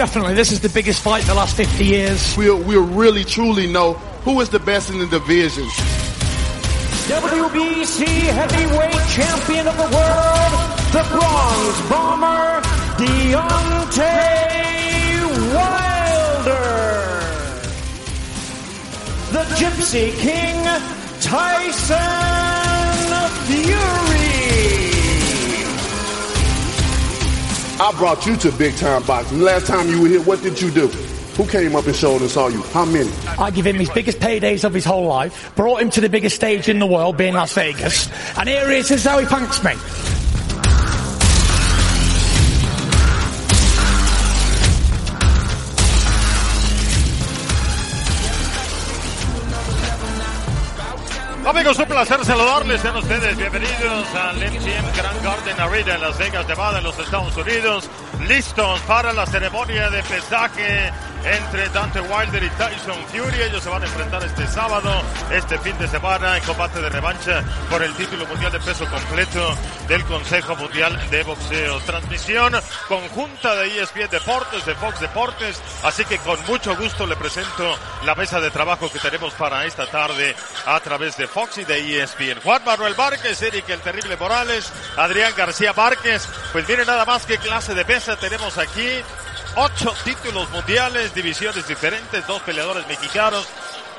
Definitely, this is the biggest fight in the last 50 years. We'll, we'll really truly know who is the best in the division. WBC heavyweight champion of the world, the Bronze Bomber, Deontay Wilder. The Gypsy King, Tyson Fury. I brought you to big time boxing. Last time you were here, what did you do? Who came up and showed and saw you? How many? I give him his biggest paydays of his whole life, brought him to the biggest stage in the world, being Las Vegas, and here he is, this is how he thanks me. Amigos, un placer saludarles. Sean ustedes bienvenidos al MGM Grand Garden Arena en Las Vegas, Nevada, en los Estados Unidos. Listos para la ceremonia de pesaje entre Dante Wilder y Tyson Fury. Ellos se van a enfrentar este sábado, este fin de semana, en combate de revancha por el título mundial de peso completo del Consejo Mundial de Boxeo. Transmisión conjunta de ESPN Deportes, de Fox Deportes. Así que con mucho gusto le presento la mesa de trabajo que tenemos para esta tarde a través de Fox y de ESPN. Juan Manuel Márquez, Eric el Terrible Morales, Adrián García Márquez. Pues miren nada más qué clase de mesa tenemos aquí. Ocho títulos mundiales, divisiones diferentes, dos peleadores mexicanos,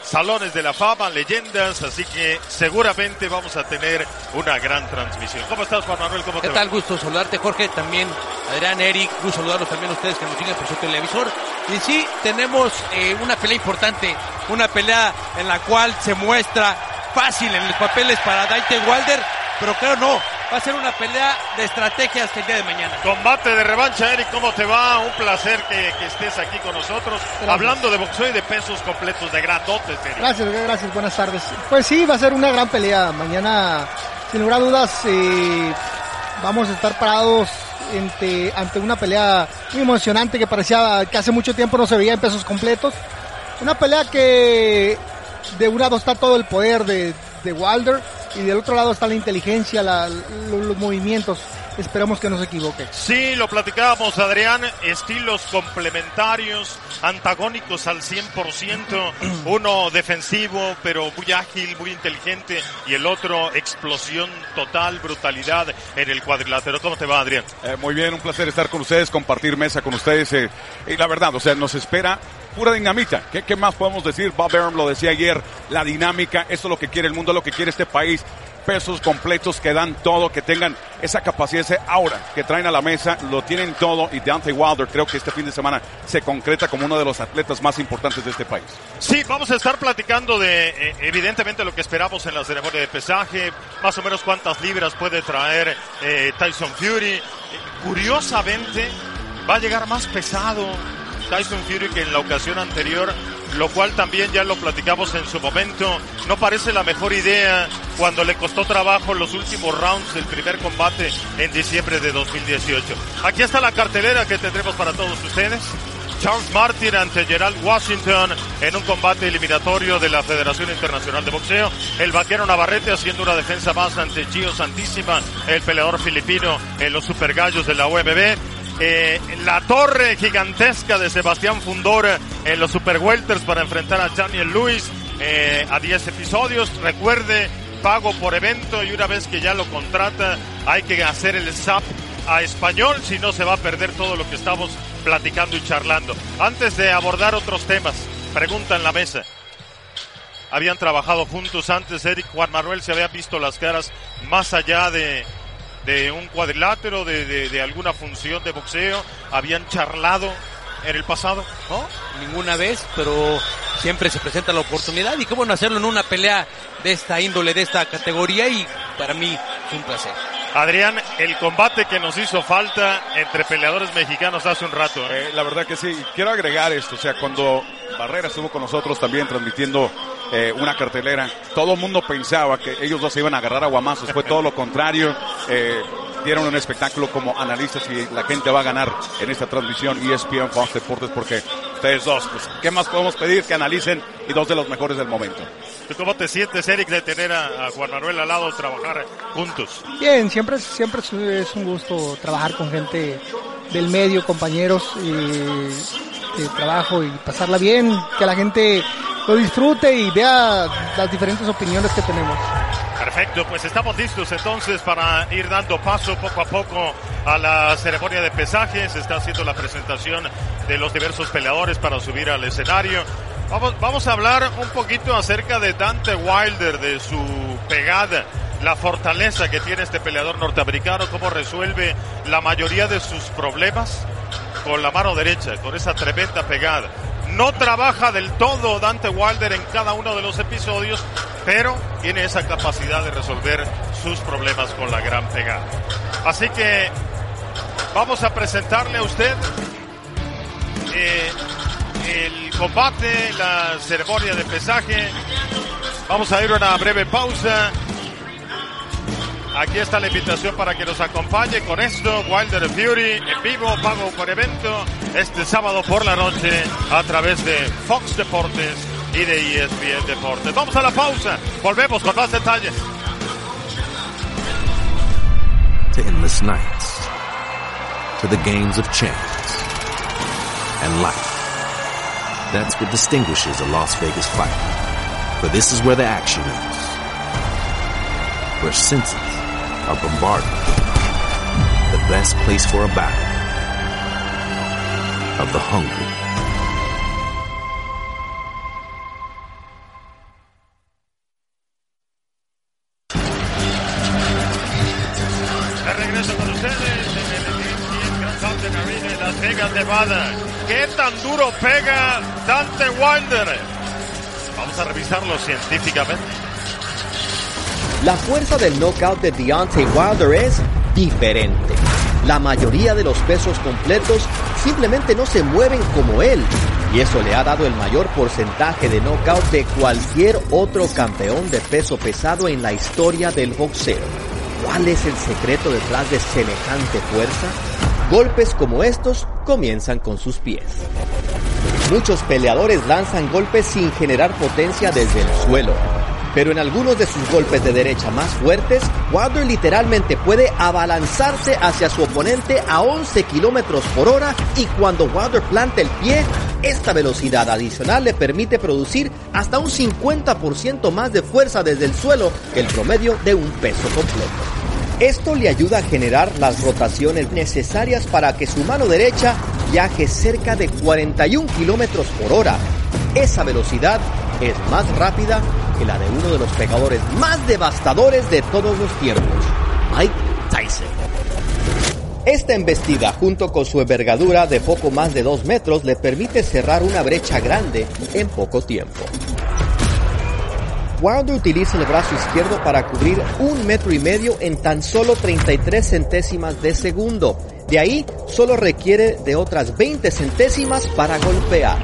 salones de la fama, leyendas, así que seguramente vamos a tener una gran transmisión. ¿Cómo estás, Juan Manuel? ¿Cómo ¿Qué te tal? va? Gusto saludarte, Jorge. También Adrián, Eric. Gusto saludarlos también a ustedes que nos siguen por su televisor. Y sí, tenemos eh, una pelea importante. Una pelea en la cual se muestra fácil en los papeles para Dante Wilder. Pero claro, no. Va a ser una pelea de estrategias el día de mañana. Combate de revancha, Eric, ¿cómo te va? Un placer que, que estés aquí con nosotros, hablando de boxeo y de pesos completos, de grandotes, Eric. Gracias, gracias, buenas tardes. Pues sí, va a ser una gran pelea. Mañana, sin lugar a dudas, eh, vamos a estar parados ante, ante una pelea muy emocionante que parecía que hace mucho tiempo no se veía en pesos completos. Una pelea que de un lado está todo el poder de, de Wilder y del otro lado está la inteligencia, la- lo- los movimientos. Esperemos que no se equivoque. Sí, lo platicábamos, Adrián, estilos complementarios, antagónicos al 100%, uno defensivo, pero muy ágil, muy inteligente, y el otro explosión total, brutalidad en el cuadrilátero. ¿Cómo te va, Adrián? Eh, muy bien, un placer estar con ustedes, compartir mesa con ustedes. eh, y la verdad, o sea, nos espera pura dinamita. ¿Qué, qué más podemos decir? Bob Arum lo decía ayer, la dinámica, esto es lo que quiere el mundo, lo que quiere este país. Pesos completos que dan todo, que tengan esa capacidad, ese aura que traen a la mesa, lo tienen todo. Y Deontay Wilder creo que este fin de semana se concreta como uno de los atletas más importantes de este país. Sí, vamos a estar platicando de, eh, evidentemente, lo que esperamos en la ceremonia de pesaje, más o menos cuántas libras puede traer eh, Tyson Fury. Eh, curiosamente, va a llegar más pesado Tyson Fury que en la ocasión anterior, lo cual también ya lo platicamos en su momento. No parece la mejor idea cuando le costó trabajo los últimos rounds del primer combate en diciembre de 2018. Aquí está la cartelera que tendremos para todos ustedes. Charles Martin ante Gerald Washington en un combate eliminatorio de la Federación Internacional de Boxeo. El vaquero Navarrete haciendo una defensa más ante Gio Santísima, el peleador filipino en los Super Gallos de la UMB. Eh, la torre gigantesca de Sebastián Fundor en los Super Welters para enfrentar a Daniel Lewis eh, a 10 episodios. Recuerde, pago por evento y una vez que ya lo contrata hay que hacer el SAP a español, si no se va a perder todo lo que estamos platicando y charlando. Antes de abordar otros temas, pregunta en la mesa. Habían trabajado juntos antes, Eric Juan Manuel, se habían visto las caras más allá de, de un cuadrilátero, de, de, de alguna función de boxeo, habían charlado en el pasado. ¿no? Ninguna vez, pero siempre se presenta la oportunidad y cómo no hacerlo en una pelea de esta índole, de esta categoría y para mí es un placer. Adrián, el combate que nos hizo falta entre peleadores mexicanos hace un rato. ¿eh? Eh, la verdad que sí. Quiero agregar esto, o sea, cuando Barrera estuvo con nosotros también transmitiendo eh, una cartelera, todo el mundo pensaba que ellos dos se iban a agarrar a guamazos. Fue todo lo contrario. Eh, dieron un espectáculo como analistas y la gente va a ganar en esta transmisión ESPN Fox Deportes porque ustedes dos, pues, ¿qué más podemos pedir que analicen y dos de los mejores del momento? ¿Tú cómo te sientes, Eric, de tener a, a Juan Manuel al lado, trabajar juntos? Bien, siempre, es- siempre es, es un gusto trabajar con gente del medio, compañeros eh, de trabajo y pasarla bien, que la gente lo disfrute y vea las diferentes opiniones que tenemos. Perfecto, pues estamos listos entonces para ir dando paso poco a poco a la ceremonia de pesaje. Se está haciendo la presentación de los diversos peleadores para subir al escenario. Vamos, vamos a hablar un poquito acerca de Dante Wilder, de su pegada, la fortaleza que tiene este peleador norteamericano, cómo resuelve la mayoría de sus problemas con la mano derecha, con esa tremenda pegada. No trabaja del todo Dante Wilder en cada uno de los episodios, pero tiene esa capacidad de resolver sus problemas con la gran pegada. Así que vamos a presentarle a usted eh, el combate, la ceremonia de pesaje. Vamos a ir a una breve pausa. Aquí está la invitación para que nos acompañe con esto, Wilder Fury en vivo, pago por evento, este sábado por la noche a través de Fox Deportes y de ESPN Deportes. Vamos a la pausa, volvemos con más detalles. To endless nights, to the games of chance and life. That's what distinguishes a Las Vegas fight. For this is where the action is. Where senses are bombarded. The best place for a battle of the hungry. ¿Qué tan duro pega Dante Wilder? Vamos a revisarlo científicamente. La fuerza del knockout de Deontay Wilder es diferente. La mayoría de los pesos completos simplemente no se mueven como él. Y eso le ha dado el mayor porcentaje de knockout de cualquier otro campeón de peso pesado en la historia del boxeo. ¿Cuál es el secreto detrás de semejante fuerza? Golpes como estos comienzan con sus pies. Muchos peleadores lanzan golpes sin generar potencia desde el suelo. Pero en algunos de sus golpes de derecha más fuertes, Wilder literalmente puede abalanzarse hacia su oponente a 11 kilómetros por hora y cuando Wilder planta el pie, esta velocidad adicional le permite producir hasta un 50% más de fuerza desde el suelo que el promedio de un peso completo. Esto le ayuda a generar las rotaciones necesarias para que su mano derecha viaje cerca de 41 kilómetros por hora. Esa velocidad es más rápida la de uno de los pegadores más devastadores de todos los tiempos, Mike Tyson. Esta embestida, junto con su envergadura de poco más de 2 metros, le permite cerrar una brecha grande en poco tiempo. Wilder utiliza el brazo izquierdo para cubrir un metro y medio en tan solo 33 centésimas de segundo. De ahí solo requiere de otras 20 centésimas para golpear.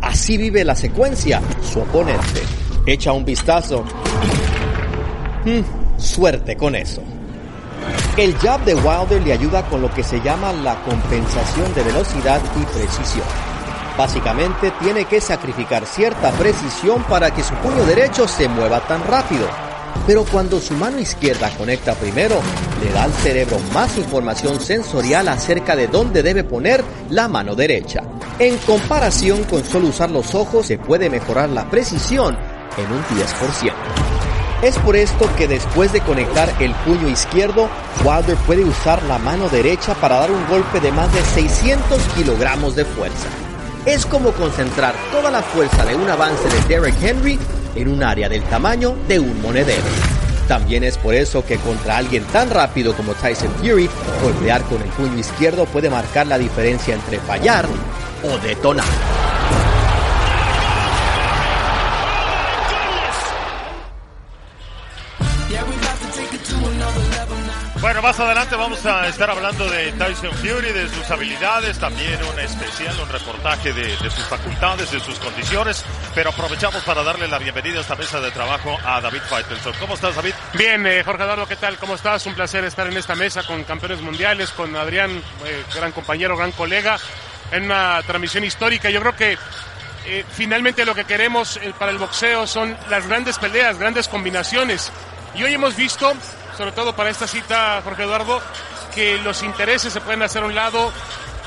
Así vive la secuencia su oponente. Echa un vistazo. Hmm, suerte con eso. El jab de Wilder le ayuda con lo que se llama la compensación de velocidad y precisión. Básicamente tiene que sacrificar cierta precisión para que su puño derecho se mueva tan rápido. Pero cuando su mano izquierda conecta primero, le da al cerebro más información sensorial acerca de dónde debe poner la mano derecha. En comparación con solo usar los ojos, se puede mejorar la precisión en un 10%. Es por esto que después de conectar el puño izquierdo, Wilder puede usar la mano derecha para dar un golpe de más de 600 kilogramos de fuerza. Es como concentrar toda la fuerza de un avance de Derek Henry en un área del tamaño de un monedero. También es por eso que contra alguien tan rápido como Tyson Fury, golpear con el puño izquierdo puede marcar la diferencia entre fallar o detonar. Más adelante vamos a estar hablando de Tyson Fury, de sus habilidades, también un especial, un reportaje de, de, sus facultades, de sus condiciones, pero aprovechamos para darle la bienvenida a esta mesa de trabajo a David Faitelson. ¿Cómo estás, David? Bien, eh, Jorge Eduardo, ¿qué tal? ¿Cómo estás? Un placer estar en esta mesa con campeones mundiales, con Adrián, eh, gran compañero, gran colega, en una transmisión histórica. Yo creo que eh, finalmente lo que queremos eh, para el boxeo son las grandes peleas, grandes combinaciones. Y hoy hemos visto sobre todo para esta cita, Jorge Eduardo, que los intereses se pueden hacer a un lado,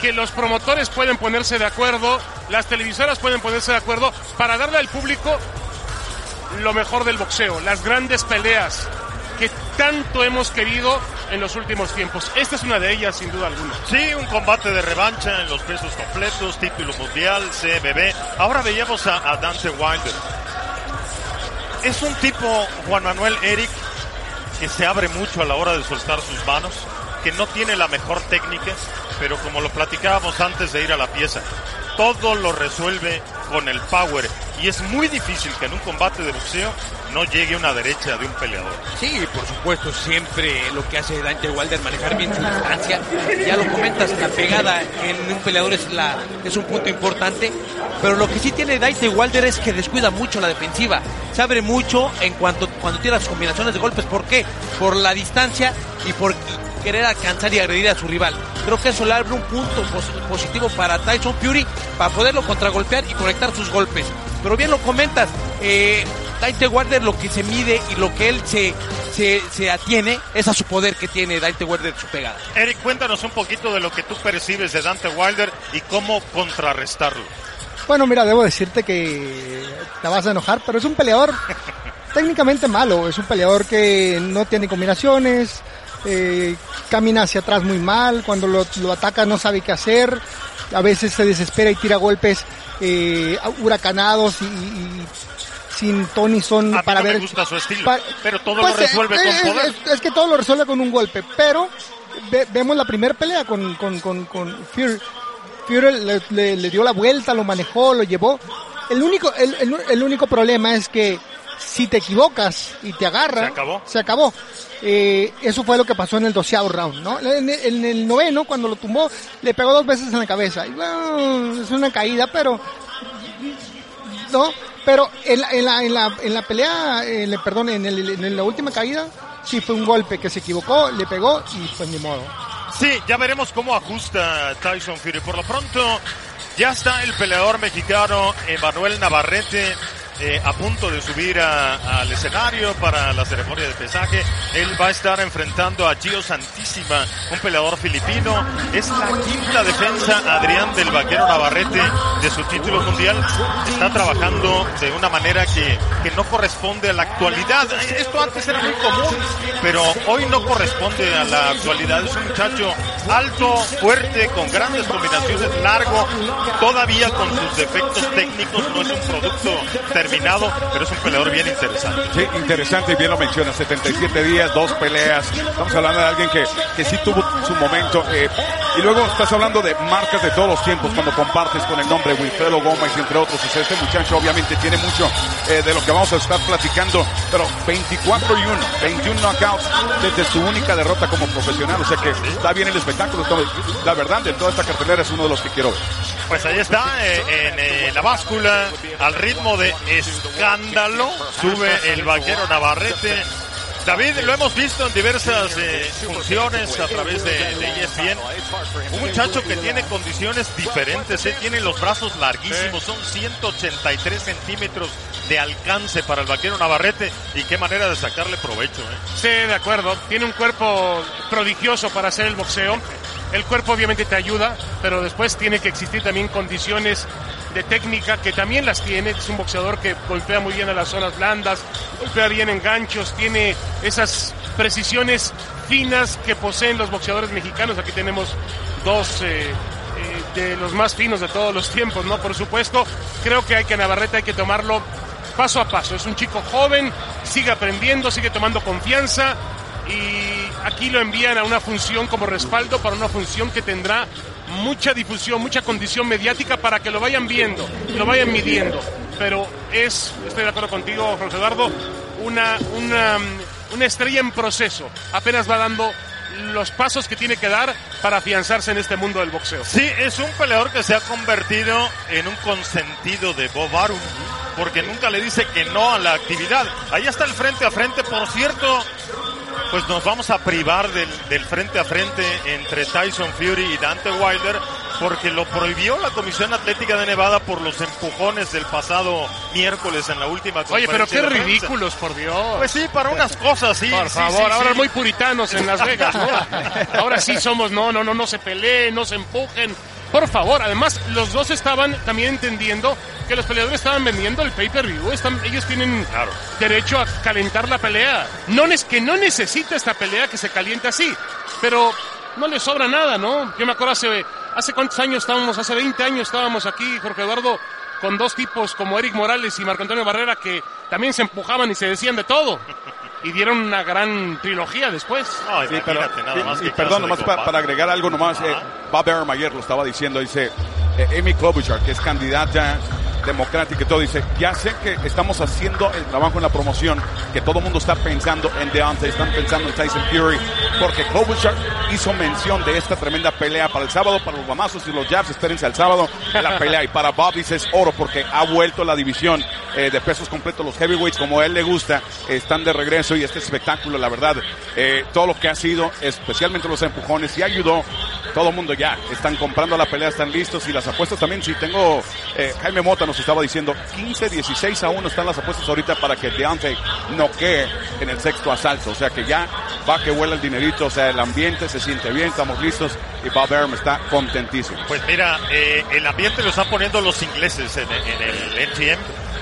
que los promotores pueden ponerse de acuerdo, las televisoras pueden ponerse de acuerdo para darle al público lo mejor del boxeo, las grandes peleas que tanto hemos querido en los últimos tiempos. Esta es una de ellas, sin duda alguna. Sí, un combate de revancha en los pesos completos, título mundial, CBB. Ahora veíamos a, a Dante Wilder. Es un tipo, Juan Manuel Eric, que se abre mucho a la hora de soltar sus manos, que no tiene la mejor técnica, pero como lo platicábamos antes de ir a la pieza, todo lo resuelve con el power. Y es muy difícil que en un combate de boxeo no llegue una derecha de un peleador. Sí, por supuesto, siempre lo que hace Dante Wilder manejar bien su distancia. Ya lo comentas, la pegada en un peleador es la es un punto importante, pero lo que sí tiene Dante Wilder es que descuida mucho la defensiva. Se abre mucho en cuanto cuando tiene las combinaciones de golpes, ¿por qué? Por la distancia y por querer alcanzar y agredir a su rival. Creo que eso le abre un punto pos- positivo para Tyson Fury para poderlo contragolpear y conectar sus golpes. Pero bien lo comentas, eh, Dante Wilder lo que se mide y lo que él se, se, se atiene es a su poder que tiene Dante Wilder su pegada. Eric, cuéntanos un poquito de lo que tú percibes de Dante Wilder y cómo contrarrestarlo. Bueno, mira, debo decirte que te vas a enojar, pero es un peleador técnicamente malo. Es un peleador que no tiene combinaciones, eh, camina hacia atrás muy mal, cuando lo, lo ataca no sabe qué hacer, a veces se desespera y tira golpes eh, huracanados y, y sin Tony son A mí para no me ver. gusta su estilo, pero todo Pues, lo resuelve eh, con es, poder. es- es que todo lo resuelve con un golpe, pero ve- vemos la primera pelea con, con, con, con Fury. Fury le, le- le dio la vuelta, lo manejó, lo llevó. El único, el, el- el único problema es que si te equivocas y te agarra, Se acabó. se acabó. Eh, eso fue lo que pasó en el doceavo round, ¿no? En, en el noveno, cuando lo tumbó, le pegó dos veces en la cabeza. Y bueno, es una caída, pero no, pero en la, en la, en la, en la pelea, en el- perdón, en, el, la última caída, sí fue un golpe que se equivocó, le pegó y pues ni modo. Sí, ya veremos cómo ajusta Tyson Fury. Por lo pronto, ya está el peleador mexicano Emanuel Navarrete eh, a punto de subir al escenario para la ceremonia de pesaje. Él va a estar enfrentando a Gio Santísima, un peleador filipino. Es la quinta defensa, Adrián del Vaquero Navarrete, de su título mundial. Está trabajando de una manera que, que no corresponde a la actualidad. Esto antes era muy común, pero hoy no corresponde a la actualidad. Es un muchacho alto, fuerte, con grandes combinaciones, largo, todavía con sus defectos técnicos. No es un producto terminado, pero es un peleador bien interesante. Sí, interesante y bien lo menciona. 77 días, dos peleas. Estamos hablando de alguien que, que sí tuvo su momento. eh, y luego estás hablando de marcas de todos los tiempos cuando compartes con el nombre Wilfredo Gómez, entre otros. O sea, este muchacho obviamente tiene mucho eh, de lo que vamos a estar platicando. Pero 24 y 1, 21 knockouts desde su única derrota como profesional. O sea que está bien el espectáculo. La verdad, de toda esta cartelera es uno de los que quiero ver. Pues ahí está, eh, en eh, la báscula, al ritmo de escándalo, sube el vaquero Navarrete. David, lo hemos visto en diversas eh, funciones a través de, de ESPN. Un muchacho que tiene condiciones diferentes, eh, tiene los brazos larguísimos, son 183 centímetros de alcance para el vaquero Navarrete y qué manera de sacarle provecho. Eh. Sí, de acuerdo. Tiene un cuerpo prodigioso para hacer el boxeo. El cuerpo obviamente te ayuda, pero después tiene que existir también condiciones de técnica que también las tiene. Es un boxeador que golpea muy bien a las zonas blandas, golpea bien en ganchos, tiene esas precisiones finas que poseen los boxeadores mexicanos. Aquí tenemos dos eh, eh, de los más finos de todos los tiempos, ¿no? Por supuesto, creo que hay que Navarrete hay que tomarlo paso a paso. Es un chico joven, sigue aprendiendo, sigue tomando confianza y aquí lo envían a una función como respaldo para una función que tendrá mucha difusión, mucha condición mediática para que lo vayan viendo, lo vayan midiendo. Pero es, estoy de acuerdo contigo, José Eduardo, una, una, estrella en proceso. Apenas va dando los pasos que tiene que dar para afianzarse en este mundo del boxeo. Sí, es un peleador que se ha convertido en un consentido de Bob Arum, porque nunca le dice que no a la actividad. Ahí está el frente a frente, por cierto, pues nos vamos a privar del, del frente a frente entre Tyson Fury y Dante Wilder, porque lo prohibió la Comisión Atlética de Nevada por los empujones del pasado miércoles en la última Oye, pero qué ridículos, por Dios. Pues sí, para unas cosas, sí. Por sí, favor, sí, ahora sí. muy puritanos en Las Vegas, ¿no? Ahora sí somos, no, no, no, no se peleen, no se empujen. Por favor, además, los dos estaban también entendiendo que los peleadores estaban vendiendo el pay-per-view. Ellos tienen derecho a calentar la pelea. No es que no necesita esta pelea que se caliente así, pero no le sobra nada, ¿no? Yo me acuerdo hace, hace cuántos años estábamos, hace 20 años estábamos aquí, Jorge Eduardo, con dos tipos como Eric Morales y Marco Antonio Barrera que también se empujaban y se decían de todo. Y dieron una gran trilogía después. Sí, pero- y- y perdón, nomás pa- para agregar algo nomás, eh, Bob Arum ayer lo estaba diciendo, dice, eh, Amy Klobuchar, que es candidata democrática y todo, dice, ya sé que estamos haciendo el trabajo en la promoción, que todo el mundo está pensando en Deontay, están pensando en Tyson Fury, porque Klobuchar hizo mención de esta tremenda pelea para el sábado, para los guamazos y los jabs, espérense al sábado la pelea, y para Bob dice es oro, porque ha vuelto la división eh, de pesos completos, los heavyweights, como él le gusta, están de regreso y este espectáculo, la verdad, eh, todo lo que ha sido, especialmente los empujones, y ayudó, todo el mundo ya, están comprando la pelea, están listos, y las apuestas también, si tengo, eh, Jaime Mota nos estaba diciendo, 15, 16 a 1 están las apuestas ahorita para que Deontay noquee en el sexto asalto, o sea que ya va que vuela el dinerito, o sea, el ambiente se siente bien, estamos listos, y Bob Arum está contentísimo. Pues mira, eh, el ambiente lo están poniendo los ingleses en, el MGM.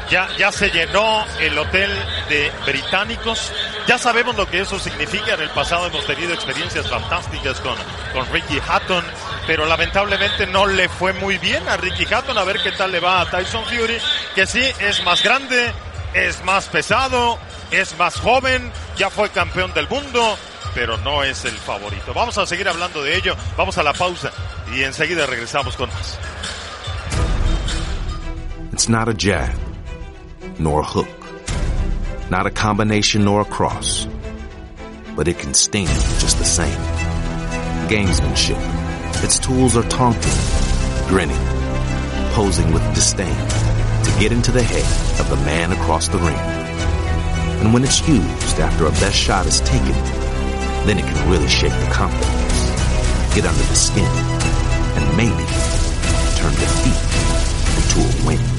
Ya, ya se llenó el hotel de británicos. Ya sabemos lo que eso significa. En el pasado hemos tenido experiencias fantásticas con, con Ricky Hatton, pero lamentablemente no le fue muy bien a Ricky Hatton. A ver qué tal le va a Tyson Fury, que sí es más grande, es más pesado, es más joven, ya fue campeón del mundo, pero no es el favorito. Vamos a seguir hablando de ello. Vamos a la pausa y enseguida regresamos con más. It's not a jab, nor a hook, not a combination nor a cross, but it can sting just the same. Gamesmanship. Its tools are taunting, grinning, posing with disdain to get into the head of the man across the ring. And when it's used after a best shot is taken, then it can really shake the confidence, get under the skin, and maybe turn defeat into a win.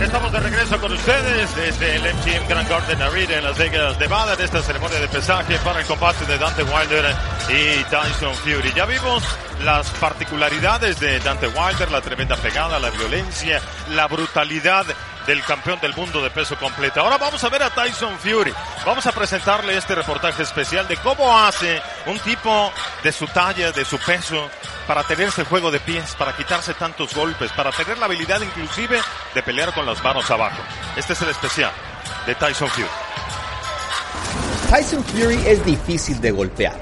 Estamos de regreso con ustedes desde el MGM Grand Garden Arena en Las Vegas, Nevada, en esta ceremonia de pesaje para el combate de Dante Wilder y Tyson Fury. Ya vimos las particularidades de Dante Wilder, la tremenda pegada, la violencia, la brutalidad del campeón del mundo de peso completo. Ahora vamos a ver a Tyson Fury. Vamos a presentarle este reportaje especial de cómo hace un tipo de su talla, de su peso, para tener ese juego de pies, para quitarse tantos golpes, para tener la habilidad inclusive de pelear con las manos abajo. Este es el especial de Tyson Fury. Tyson Fury es difícil de golpear.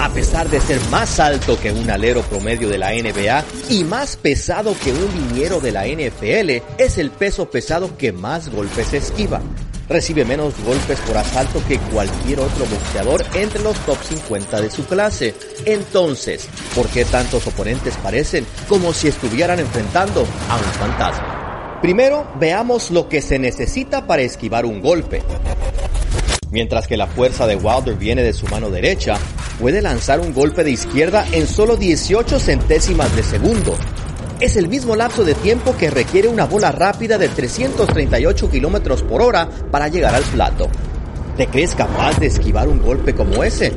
A pesar de ser más alto que un alero promedio de la NBA y más pesado que un liniero de la NFL, es el peso pesado que más golpes esquiva. Recibe menos golpes por asalto que cualquier otro boxeador entre los top 50 de su clase. Entonces, ¿por qué tantos oponentes parecen como si estuvieran enfrentando a un fantasma? Primero, veamos lo que se necesita para esquivar un golpe. Mientras que la fuerza de Wilder viene de su mano derecha, puede lanzar un golpe de izquierda en solo 18 centésimas de segundo. Es el mismo lapso de tiempo que requiere una bola rápida de 338 kilómetros por hora para llegar al plato. ¿Te crees capaz de esquivar un golpe como ese?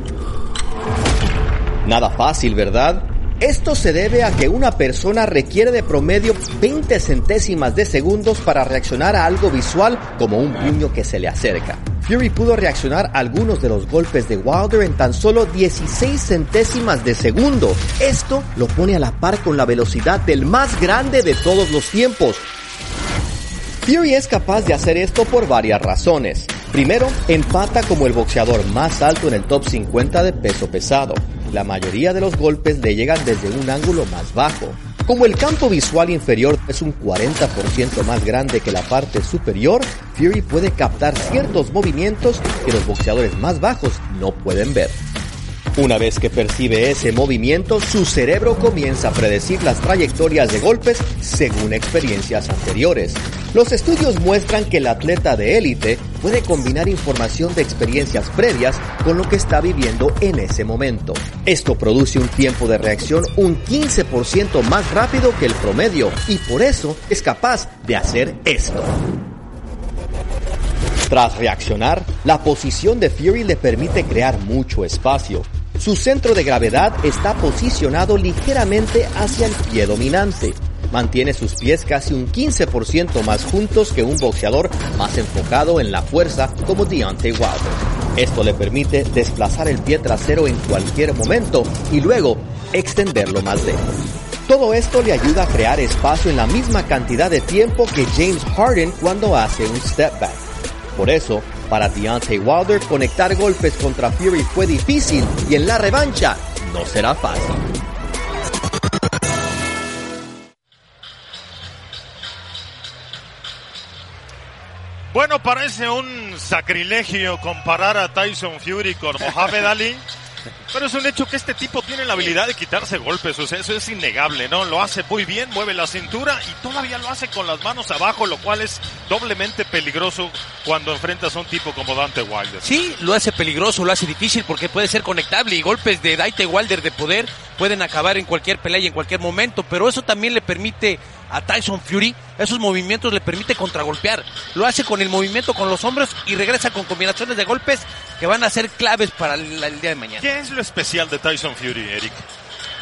Nada fácil, ¿verdad? Esto se debe a que una persona requiere de promedio 20 centésimas de segundos para reaccionar a algo visual como un puño que se le acerca. Fury pudo reaccionar a algunos de los golpes de Wilder en tan solo 16 centésimas de segundo. Esto lo pone a la par con la velocidad del más grande de todos los tiempos. Fury es capaz de hacer esto por varias razones. Primero, empata como el boxeador más alto en el top 50 de peso pesado. La mayoría de los golpes le llegan desde un ángulo más bajo. Como el campo visual inferior es un 40% más grande que la parte superior, Fury puede captar ciertos movimientos que los boxeadores más bajos no pueden ver. Una vez que percibe ese movimiento, su cerebro comienza a predecir las trayectorias de golpes según experiencias anteriores. Los estudios muestran que el atleta de élite puede combinar información de experiencias previas con lo que está viviendo en ese momento. Esto produce un tiempo de reacción un 15% más rápido que el promedio y por eso es capaz de hacer esto. Tras reaccionar, la posición de Fury le permite crear mucho espacio. Su centro de gravedad está posicionado ligeramente hacia el pie dominante. Mantiene sus pies casi un 15% más juntos que un boxeador más enfocado en la fuerza como Deontay Wilder. Esto le permite desplazar el pie trasero en cualquier momento y luego extenderlo más lejos. Todo esto le ayuda a crear espacio en la misma cantidad de tiempo que James Harden cuando hace un step back. Por eso, para Deontay Wilder conectar golpes contra Fury fue difícil y en la revancha no será fácil. Bueno, parece un sacrilegio comparar a Tyson Fury con Mohamed Ali. Pero es un hecho que este tipo tiene la habilidad de quitarse golpes, o sea, eso es innegable, ¿no? Lo hace muy bien, mueve la cintura y todavía lo hace con las manos abajo, lo cual es doblemente peligroso cuando enfrentas a un tipo como Dante Wilder. Sí, lo hace peligroso, lo hace difícil porque puede ser conectable y golpes de Dante Wilder de poder pueden acabar en cualquier pelea y en cualquier momento, pero eso también le permite a Tyson Fury, esos movimientos le permite contragolpear. Lo hace con el movimiento con los hombros y regresa con combinaciones de golpes que van a ser claves para el, el día de mañana. ¿Qué es lo especial de Tyson Fury, Eric?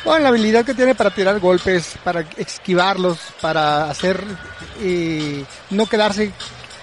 Bueno, la habilidad que tiene para tirar golpes, para esquivarlos, para hacer, eh, no quedarse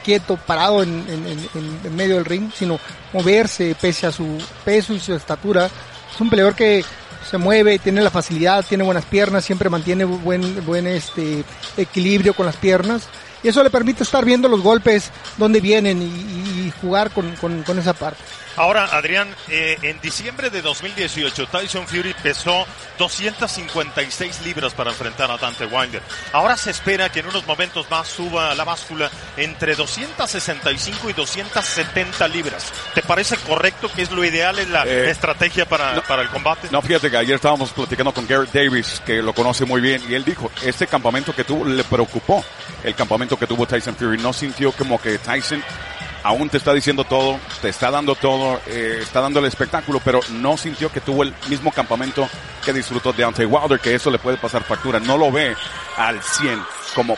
quieto, parado en, en- en- en medio del ring, sino moverse pese a su peso y su estatura. Es un peleador que se mueve, tiene la facilidad, tiene buenas piernas, siempre mantiene buen, buen este, equilibrio con las piernas. Y eso le permite estar viendo los golpes, dónde vienen y, jugar con- con esa parte. Ahora, Adrián, eh, en diciembre de 2018, Tyson Fury pesó 256 libras para enfrentar a Dante Wilder. Ahora se espera que en unos momentos más suba la báscula entre 265 y 270 libras. ¿Te parece correcto que es lo ideal en la Eh, estrategia para, para el combate? No, fíjate que ayer estábamos platicando con Garrett Davis, que lo conoce muy bien, y él dijo, este campamento que tuvo le preocupó, el campamento que tuvo Tyson Fury. No sintió como que Tyson aún te está diciendo todo, te está dando todo, eh, está dando el espectáculo, pero no sintió que tuvo el mismo campamento que disfrutó Deontay Wilder, que eso le puede pasar factura. No lo ve al 100, como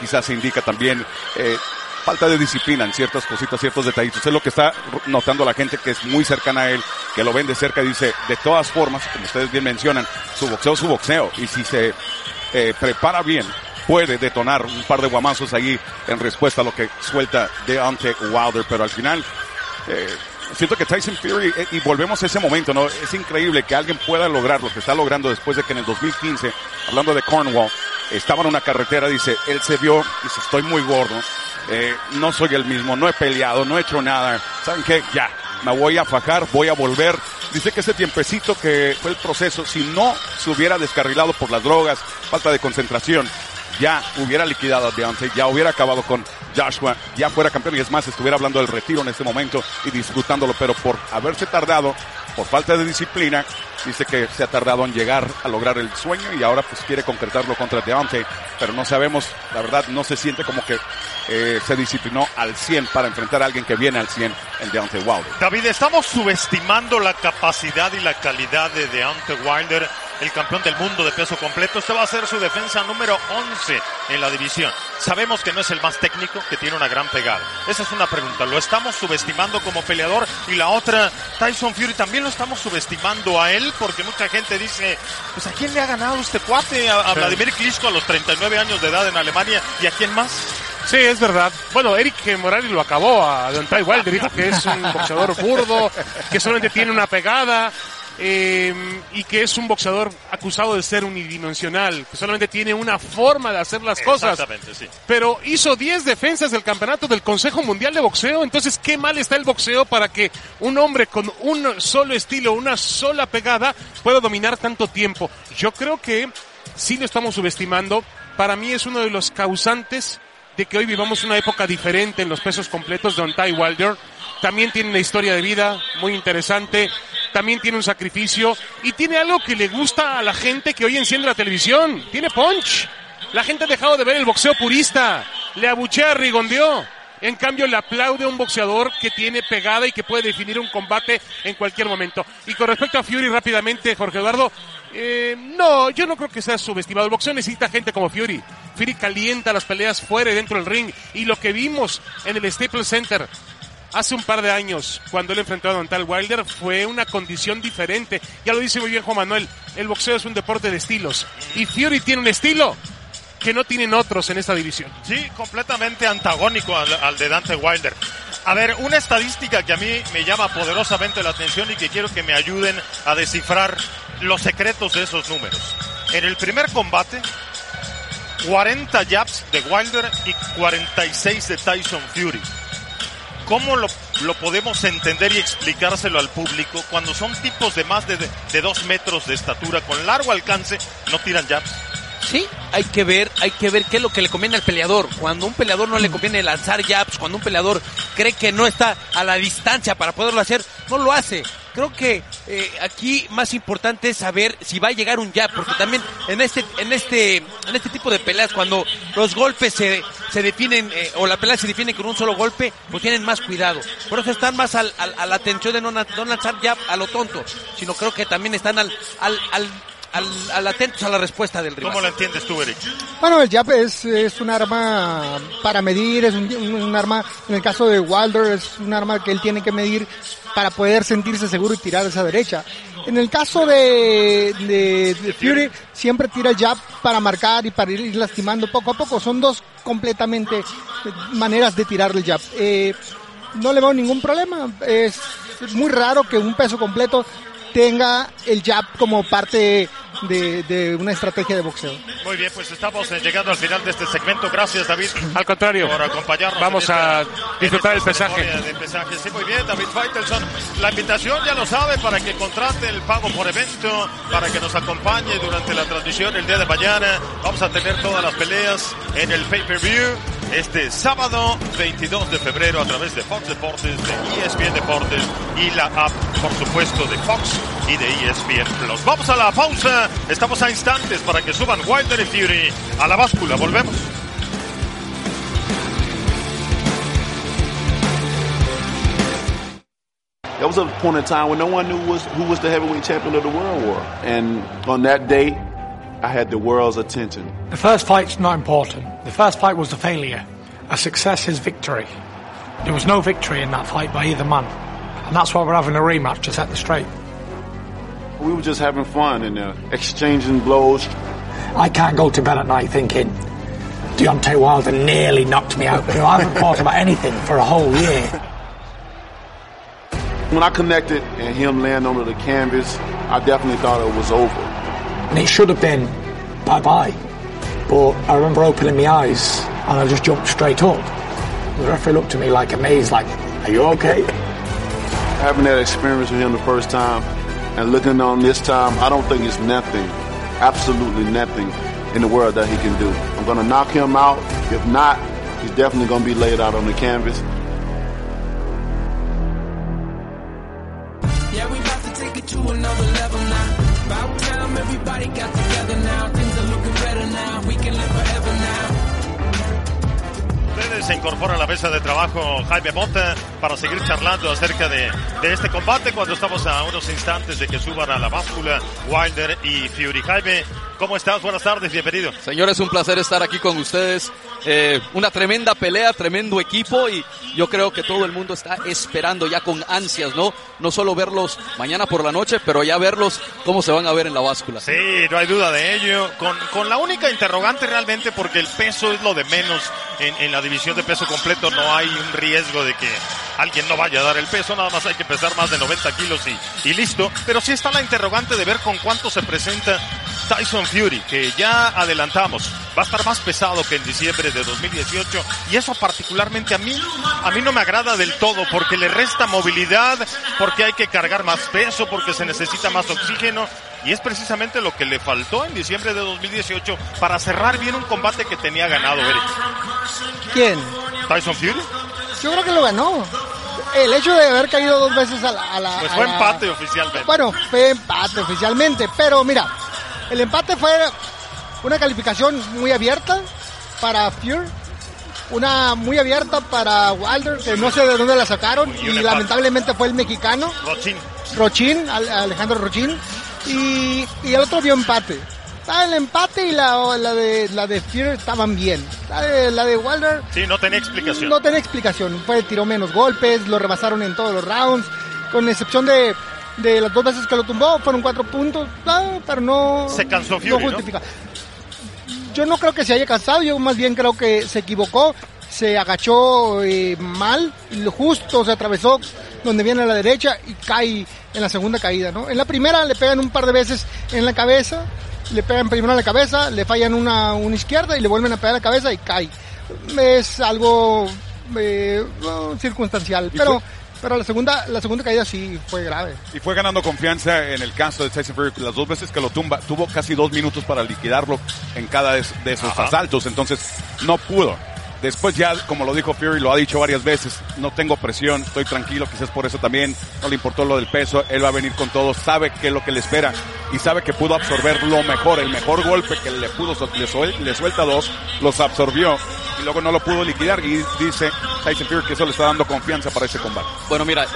quizás se indica también. eh, falta de disciplina en ciertas cositas, ciertos detallitos. Es lo que está notando la gente que es muy cercana a él, que lo ven de cerca y dice, de todas formas, como ustedes bien mencionan, su boxeo su boxeo. Y si se eh, prepara bien, puede detonar un par de guamazos ahí en respuesta a lo que suelta Deontay Wilder. Pero al final, eh, siento que Tyson Fury, eh, y volvemos a ese momento, ¿no? Es increíble que alguien pueda lograr lo que está logrando después de que en el 2015, hablando de Cornwall, estaba en una carretera, dice, él se vio, dice, estoy muy gordo, eh, no soy el mismo, no he peleado, no he hecho nada. ¿Saben qué? Ya, me voy a fajar, voy a volver. Dice que ese tiempecito que fue el proceso, si no se hubiera descarrilado por las drogas, falta de concentración, ya hubiera liquidado a Deontay, ya hubiera acabado con Joshua, ya fuera campeón. Y es más, estuviera hablando del retiro en este momento y disfrutándolo, pero por haberse tardado, por falta de disciplina, dice que se ha tardado en llegar a lograr el sueño y ahora pues quiere concretarlo contra Deontay, pero no sabemos, la verdad no se siente como que eh, se disciplinó al 100 para enfrentar a alguien que viene al 100 en Deontay Wilder. David, estamos subestimando la capacidad y la calidad de Deontay Wilder, el campeón del mundo de peso completo. Este va a ser su defensa número 11 en la división. Sabemos que no es el más técnico, que tiene una gran pegada. Esa es una pregunta. ¿Lo estamos subestimando como peleador? Y la otra, Tyson Fury, también lo estamos subestimando a él, porque mucha gente dice, pues ¿a quién le ha ganado este cuate? A. Vladimir Klitschko a los 39 años de edad en Alemania. ¿Y a quién más? Sí, es verdad. Bueno, Eric Morales lo acabó a Deontay Wilder. Dijo que es un boxeador burdo, que solamente tiene una pegada. Eh, y que es un boxeador acusado de ser unidimensional, que solamente tiene una forma de hacer las cosas. Exactamente, sí. Pero hizo 10 defensas del campeonato del Consejo Mundial de Boxeo, entonces qué mal está el boxeo para que un hombre con un solo estilo, una sola pegada, pueda dominar tanto tiempo. Yo creo que sí lo estamos subestimando. Para mí es uno de los causantes de que hoy vivamos una época diferente en los pesos completos de Ontai Wilder. También tiene una historia de vida muy interesante. también tiene un sacrificio y tiene algo que le gusta a la gente que hoy enciende la televisión. Tiene punch. La gente ha dejado de ver el boxeo purista. Le abuchea, rigondeó. En cambio, le aplaude a un boxeador que tiene pegada y que puede definir un combate en cualquier momento. Y con respecto a Fury, rápidamente, Jorge Eduardo, eh, no, yo no creo que sea subestimado. El boxeo necesita gente como Fury. Fury calienta las peleas fuera y dentro del ring. Y lo que vimos en el Staples Center hace un par de años, cuando él enfrentó a Dontal Wilder, fue una condición diferente. Ya lo dice muy bien Juan Manuel, el boxeo es un deporte de estilos. Y Fury tiene un estilo que no tienen otros en esta división. Sí, completamente antagónico al, al, de Dante Wilder. A ver, una estadística que a mí me llama poderosamente la atención y que quiero que me ayuden a descifrar los secretos de esos números. En el primer combate, 40 jabs de Wilder y 46 de Tyson Fury. ¿Cómo lo, lo, podemos entender y explicárselo al público cuando son tipos de más de, de, dos metros de estatura con largo alcance, no tiran jabs? Sí, hay que ver, hay que ver qué es lo que le conviene al peleador. Cuando un peleador no le conviene lanzar jabs, cuando un peleador cree que no está a la distancia para poderlo hacer, no lo hace. Creo que eh, aquí más importante es saber si va a llegar un jab, porque también en este, en este, en este tipo de peleas, cuando los golpes se, se definen eh, o la pelea se define con un solo golpe, pues tienen más cuidado. Por eso están más al, a la atención de no, no lanzar jab a lo tonto, sino creo que también están al, al, al al, al, atentos a la respuesta del rival. ¿Cómo lo entiendes tú, Eric? Bueno, el jab es, es un arma para medir, es un, un, arma, en el caso de Wilder, es un arma que él tiene que medir para poder sentirse seguro y tirar a esa derecha. En el caso de, de, de Fury, siempre tira el jab para marcar y para ir lastimando poco a poco. Son dos completamente maneras de tirar el jab. Eh, no le veo ningún problema. Es muy raro que un peso completo tenga el jab como parte de, de, una estrategia de boxeo. Muy bien, pues estamos llegando al final de este segmento. Gracias, David. Al contrario, por acompañarnos. Vamos esta, a disfrutar el pesaje. De pesaje. Sí, muy bien, David Faitelson. La invitación ya lo sabe para que contrate el pago por evento, para que nos acompañe durante la transmisión el día de mañana. Vamos a tener todas las peleas en el pay-per-view este sábado 22 de febrero a través de Fox Deportes, de ESPN Deportes y la app, por supuesto, de Fox y de ESPN Plus. Vamos a la pausa. Estamos a instantes para que suban Wilder y Fury a la báscula. Volvemos. There was a point in time when no one knew who was the heavyweight champion of the world war. And on that day, I had the world's attention. The first fight's not important. The first fight was a failure. A success is victory. There was no victory in that fight by either man. And that's why we're having a rematch to set the straight. We were just having fun and uh, exchanging blows. I can't go to bed at night thinking Deontay Wilder nearly knocked me out. I haven't thought about anything for a whole year. When I connected and him laying under the canvas, I definitely thought it was over. And it should have been bye bye. But I remember opening my eyes and I just jumped straight up. The referee looked at me like amazed, like, Are you okay? Having that experience with him the first time and looking on this time, I don't think it's nothing, absolutely nothing in the world that he can do. I'm going to knock him out. If not, he's definitely going to be laid out on the canvas. Yeah, we about to take it to another level now. About. Ustedes se incorpora a la mesa de trabajo Jaime Mota para seguir charlando acerca de, de, este combate cuando estamos a unos instantes de que suban a la báscula Wilder y Fury. Jaime, ¿cómo estás? Buenas tardes, bienvenido. Señores, un placer estar aquí con ustedes. Eh, una tremenda pelea, tremendo equipo y yo creo que todo el mundo está esperando ya con ansias, ¿no? No solo verlos mañana por la noche, pero ya verlos cómo se van a ver en la báscula. Sí, no hay duda de ello. Con, con la única interrogante realmente porque el peso es lo de menos en, en la división de peso completo, no hay un riesgo de que alguien no vaya a dar el peso, nada más hay que pesar más de 90 kilos y, y listo. Pero sí está la interrogante de ver con cuánto se presenta Tyson Fury, que ya adelantamos, va a estar más pesado que en diciembre de 2018 y eso particularmente a mí, a mí no me agrada del todo porque le resta movilidad, porque hay que cargar más peso, porque se necesita más oxígeno y es precisamente lo que le faltó en diciembre de 2018 para cerrar bien un combate que tenía ganado Eric. ¿Quién? Tyson Fury. Yo creo que lo ganó. el hecho de haber caído dos veces a la... a la- Pues a fue la- empate oficialmente. Bueno, fue empate oficialmente, pero mira, el empate fue una calificación muy abierta para Fury, una muy abierta para Wilder, que no sé de dónde la sacaron, Y lamentablemente fue el mexicano, Rochín. Rochin, Al- Alejandro Rochin, y, y el otro dio empate. Ah, El empate y la, la de la de Fury estaban bien. La de, la de Wilder Sí, no tenía explicación. no tenía explicación. Fue, tiró menos golpes, lo rebasaron en todos los rounds, con excepción de, de las dos veces que lo tumbó, fueron cuatro puntos, ah, pero no. Se cansó no Fury, ¿no? justifica. Yo no creo que se haya cansado, yo más bien creo que se equivocó, se agachó eh, mal, justo se atravesó donde viene a la derecha y cae en la segunda caída, ¿no? En la primera le pegan un par de veces en la cabeza, le pegan primero en la cabeza, le fallan una, una izquierda y le vuelven a pegar la cabeza y cae. Es algo eh, circunstancial, pero, fue- pero la segunda, la segunda caída sí fue grave. Y fue ganando confianza en el caso de Tyson Fury. Las dos veces que lo tumba, tuvo casi dos minutos para liquidarlo en cada de, esos Ajá. asaltos. Entonces, no pudo. Después ya, como lo dijo Fury, lo ha dicho varias veces, no tengo presión, estoy tranquilo, quizás por eso también no le importó lo del peso, él va a venir con todo, sabe qué es lo que le espera y sabe que pudo absorber lo mejor, el mejor golpe que le pudo, le, suel- le suelta dos, los absorbió y luego no lo pudo liquidar y dice Tyson Fury que eso le está dando confianza para ese combate. Bueno, mira,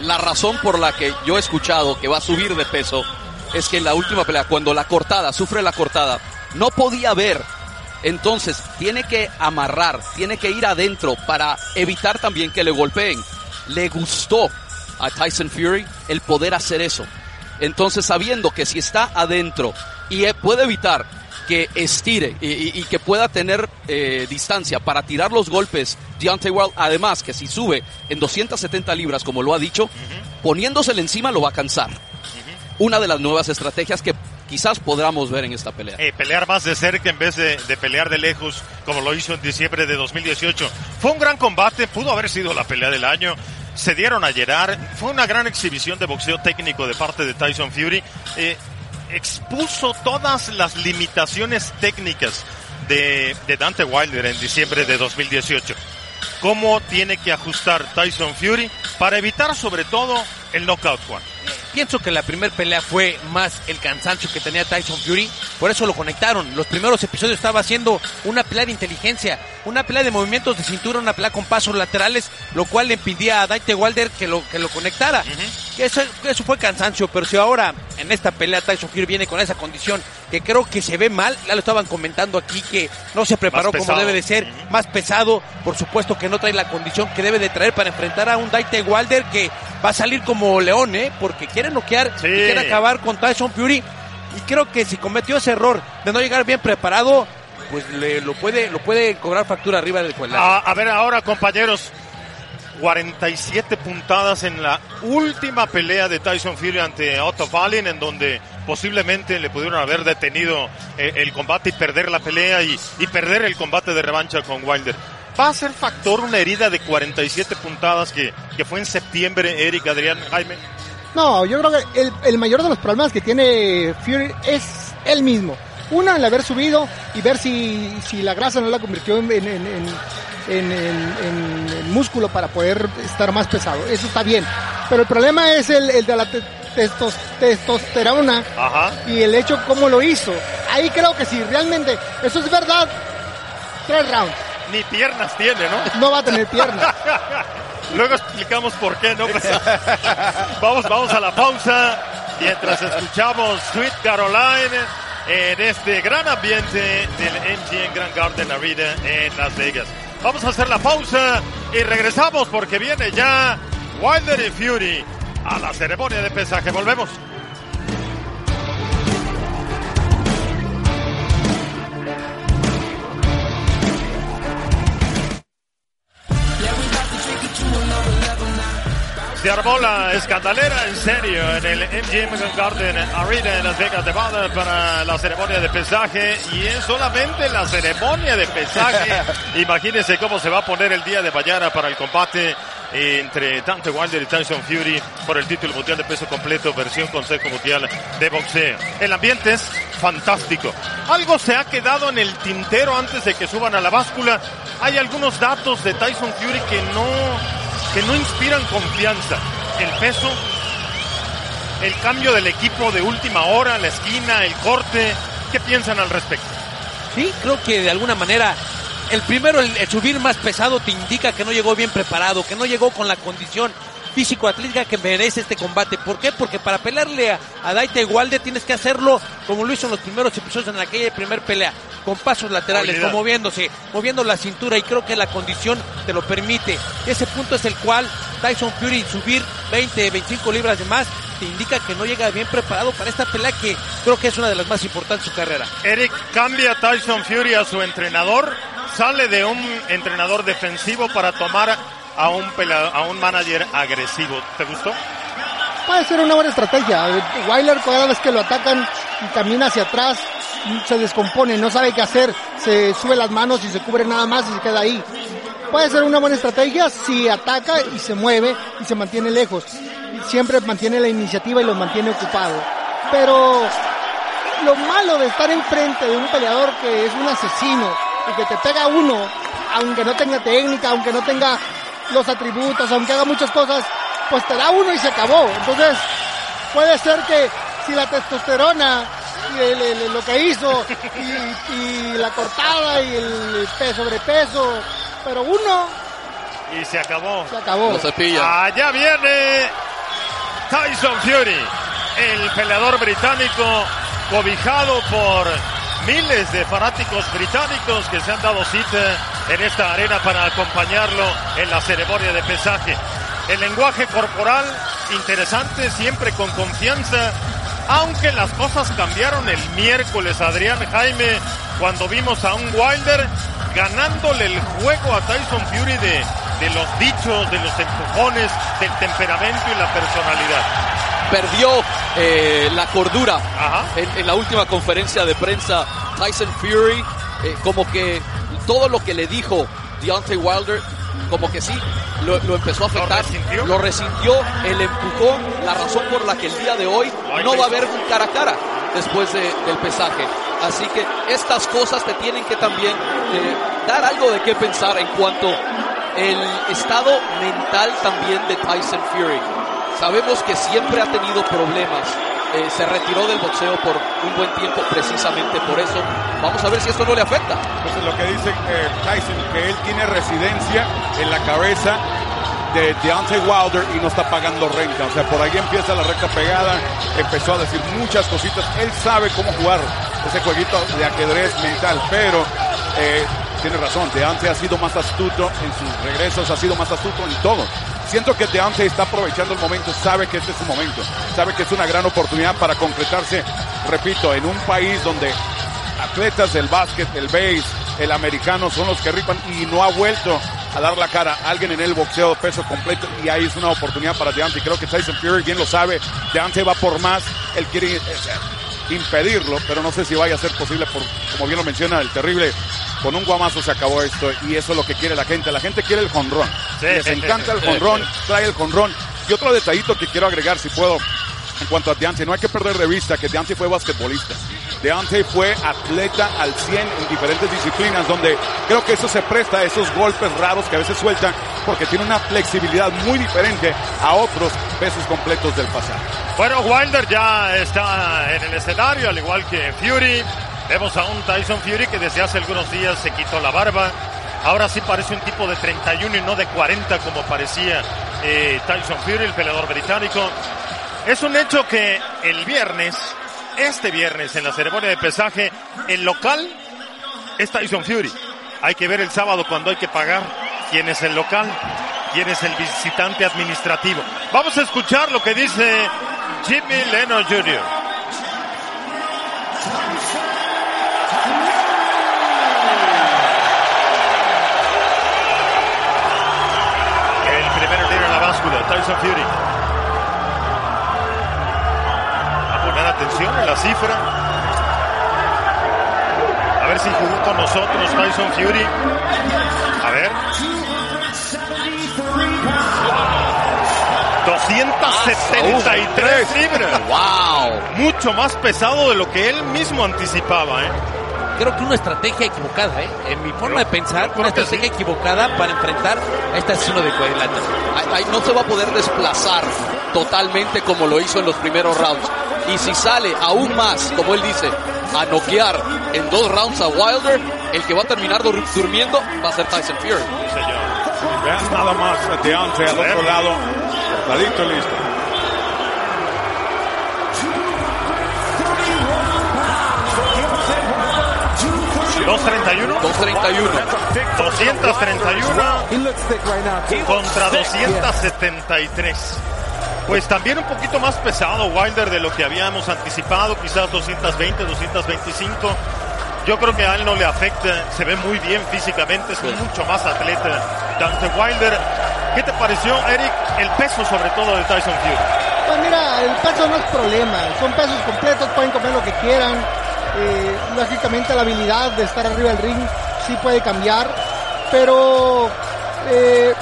la razón por la que yo he escuchado que va a subir de peso es que en la última pelea, cuando la cortada, sufre la cortada, no podía ver. Entonces, tiene que amarrar, tiene que ir adentro para evitar también que le golpeen. Le gustó a Tyson Fury el poder hacer eso. Entonces, sabiendo que si está adentro y eh, puede evitar que estire y, y- y que pueda tener eh, distancia para tirar los golpes Deontay Wilder, además que si sube en 270 libras, como lo ha dicho, poniéndosele encima lo va a cansar. Una de las nuevas estrategias que quizás podamos ver en esta pelea. Eh, pelear más de cerca en vez de, pelear de lejos, como lo hizo en diciembre de 2018. Fue un gran combate, pudo haber sido la pelea del año. Se dieron a Gerard. Fue una gran exhibición de boxeo técnico de parte de Tyson Fury. Eh, expuso todas las limitaciones técnicas de, de Dante Wilder en diciembre de 2018. Cómo tiene que ajustar Tyson Fury para evitar sobre todo el knockout, Juan. Pienso que la primera pelea fue más el cansancio que tenía Tyson Fury, por eso lo conectaron. Los primeros episodios estaba haciendo una pelea de inteligencia, una pelea de movimientos de cintura, una pelea con pasos laterales, lo cual le impidía a Dante Wilder que lo, que lo conectara. eso, eso fue cansancio, pero si ahora en esta pelea Tyson Fury viene con esa condición que creo que se ve mal, ya lo estaban comentando aquí que no se preparó como debe de ser, más pesado, por supuesto que no trae la condición que debe de traer para enfrentar a un Dante Wilder que va a salir como león, ¿eh? porque quiere noquear y quiere acabar con Tyson Fury y creo que si cometió ese error de no llegar bien preparado, pues le, lo puede lo puede cobrar factura arriba del cuello. A, a ver ahora, compañeros. 47 puntadas en la última pelea de Tyson Fury ante Otto Fallin, en donde posiblemente le pudieron haber detenido eh, el combate y perder la pelea y, y perder el combate de revancha con Wilder. ¿Va a ser factor una herida de 47 puntadas que, que fue en septiembre, Eric Adrián Jaime? No, yo creo que el, el mayor de los problemas que tiene Fury es él mismo. Una, el haber subido y ver si, si la grasa no la convirtió en, en, en, músculo para poder estar más pesado. Eso está bien. Pero el problema es el, el de la te- testos- testosterona Ajá. y el hecho cómo lo hizo. Ahí creo que si realmente eso es verdad, tres rounds. Ni piernas tiene, ¿no? No va a tener piernas. Luego explicamos por qué, ¿no? Vamos, vamos a la pausa mientras escuchamos Sweet Caroline en este gran ambiente del MGM Grand Garden Arena en Las Vegas. Vamos a hacer la pausa y regresamos porque viene ya Wilder y Fury a la ceremonia de pesaje. Volvemos. Se armó la escandalera en serio en el MGM Garden Arena en Las Vegas, Nevada para la ceremonia de pesaje y es solamente la ceremonia de pesaje. Imagínense cómo se va a poner el día de mañana para el combate entre Dante Wilder y Tyson Fury por el título mundial de peso completo versión Consejo Mundial de Boxeo. El ambiente es fantástico. Algo se ha quedado en el tintero antes de que suban a la báscula. Hay algunos datos de Tyson Fury que no que no inspiran confianza. El peso, el cambio del equipo de última hora, la esquina, el corte. ¿Qué piensan al respecto? Sí, creo que de alguna manera el primero, el, subir más pesado te indica que no llegó bien preparado, que no llegó con la condición físico-atlética que merece este combate. ¿Por qué? Porque para pelearle a, a Daita Igualde tienes que hacerlo como lo hizo en los primeros episodios en aquella primer pelea, con pasos laterales, como moviéndose, moviendo la cintura y creo que la condición te lo permite. Ese punto es el cual Tyson Fury subir 20, 25 libras de más te indica que no llega bien preparado para esta pelea que creo que es una de las más importantes de su carrera. Eric cambia Tyson Fury a su entrenador, sale de un entrenador defensivo para tomar a un pelea- a un manager agresivo. ¿Te gustó? Puede ser una buena estrategia. Weiler cada vez que lo atacan y camina hacia atrás, se descompone, no sabe qué hacer, se sube las manos y se cubre nada más y se queda ahí. Puede ser una buena estrategia si ataca y se mueve y se mantiene lejos. Siempre mantiene la iniciativa y los mantiene ocupados. Pero lo malo de estar enfrente de un peleador que es un asesino y que te pega uno, aunque no tenga técnica, aunque no tenga los atributos, aunque haga muchas cosas, pues te da uno y se acabó. Entonces, puede ser que si la testosterona y el- el- lo que hizo y, y la cortada y el pe- sobrepeso, pero uno Y se acabó. se acabó. Allá viene Tyson Fury, el peleador británico cobijado por miles de fanáticos británicos que se han dado cita en esta arena para acompañarlo en la ceremonia de pesaje. El lenguaje corporal interesante, siempre con confianza, aunque las cosas cambiaron el miércoles, Adrián Jaime, cuando vimos a un Wilder ganándole el juego a Tyson Fury de, de los dichos, de los empujones, del temperamento y la personalidad. perdió eh, la cordura en, en la última conferencia de prensa Tyson Fury eh, como que todo lo que le dijo Deontay Wilder como que sí lo, lo empezó a afectar lo resintió el empujón la razón por la que el día de hoy no va a haber un cara a cara después de- del pesaje así que estas cosas te tienen que también eh, dar algo de qué pensar en cuanto el estado mental también de Tyson Fury Sabemos que siempre ha tenido problemas. Eh, se retiró del boxeo por un buen tiempo precisamente por eso. Vamos a ver si esto no le afecta. Entonces lo que dice eh, Tyson, que él tiene residencia en la cabeza de Deontay Wilder y no está pagando renta. O sea, por ahí empieza la recta pegada, empezó a decir muchas cositas. Él sabe cómo jugar ese jueguito de ajedrez mental, pero eh, tiene razón, Deontay ha sido más astuto en sus regresos, ha sido más astuto en todo. Siento que Deontay está aprovechando el momento, sabe que este es su momento, sabe que es una gran oportunidad para concretarse, repito, en un país donde atletas del básquet, el base, el americano son los que rifan y no ha vuelto a dar la cara a alguien en el boxeo peso completo y ahí es una oportunidad para Deontay. Creo que Tyson Fury bien lo sabe, Deontay va por más, él quiere eh, impedirlo, pero no sé si vaya a ser posible por, como bien lo menciona el terrible, con un guamazo se acabó esto y eso es lo que quiere la gente. La gente quiere el jonrón. Sí. Les encanta el jonrón, trae el jonrón. Y otro detallito que quiero agregar, si puedo, en cuanto a Deontay, no hay que perder de vista que Deontay fue basquetbolista. Deontay fue atleta al 100 en diferentes disciplinas, donde creo que eso se presta a esos golpes raros que a veces sueltan, porque tiene una flexibilidad muy diferente a otros pesos completos del pasado. Bueno, Wilder ya está en el escenario, al igual que Fury. Vemos a un Tyson Fury que desde hace algunos días se quitó la barba. Ahora sí parece un tipo de 31 y no de 40 como parecía eh, Tyson Fury, el peleador británico. Es un hecho que el viernes, este viernes en la ceremonia de pesaje, el local es Tyson Fury. Hay que ver el sábado cuando hay que pagar quién es el local, quién es el visitante administrativo. Vamos a escuchar lo que dice Jimmy Leno Jr. Tyson Fury. A poner atención en la cifra. A ver si jugó con nosotros Tyson Fury. A ver. 273 libras. ¡Wow! Mucho más pesado de lo que él mismo anticipaba, ¿eh? Creo que una estrategia equivocada, ¿eh? En mi forma de pensar, una estrategia equivocada para enfrentar a este asesino de cuadriláteros. Ahí- ahí no se va a poder desplazar totalmente como lo hizo en los primeros rounds. Y si sale aún más, como él dice, a noquear en dos rounds a Wilder, el que va a terminar dur- durmiendo va a ser Tyson Fury. Vean nada más a Deontay al otro lado. Listo. ¿231? 231. 231 contra 273. Pues también un poquito más pesado Wilder de lo que habíamos anticipado, quizás 220, 225. Yo creo que a él no le afecta, se ve muy bien físicamente, es mucho más atleta. Dante Wilder, ¿qué te pareció, Eric, el peso sobre todo de Tyson Fury? Pues mira, el peso no es problema, son pesos completos, pueden comer lo que quieran. Eh, lógicamente la habilidad de estar arriba del ring sí puede cambiar, pero eh,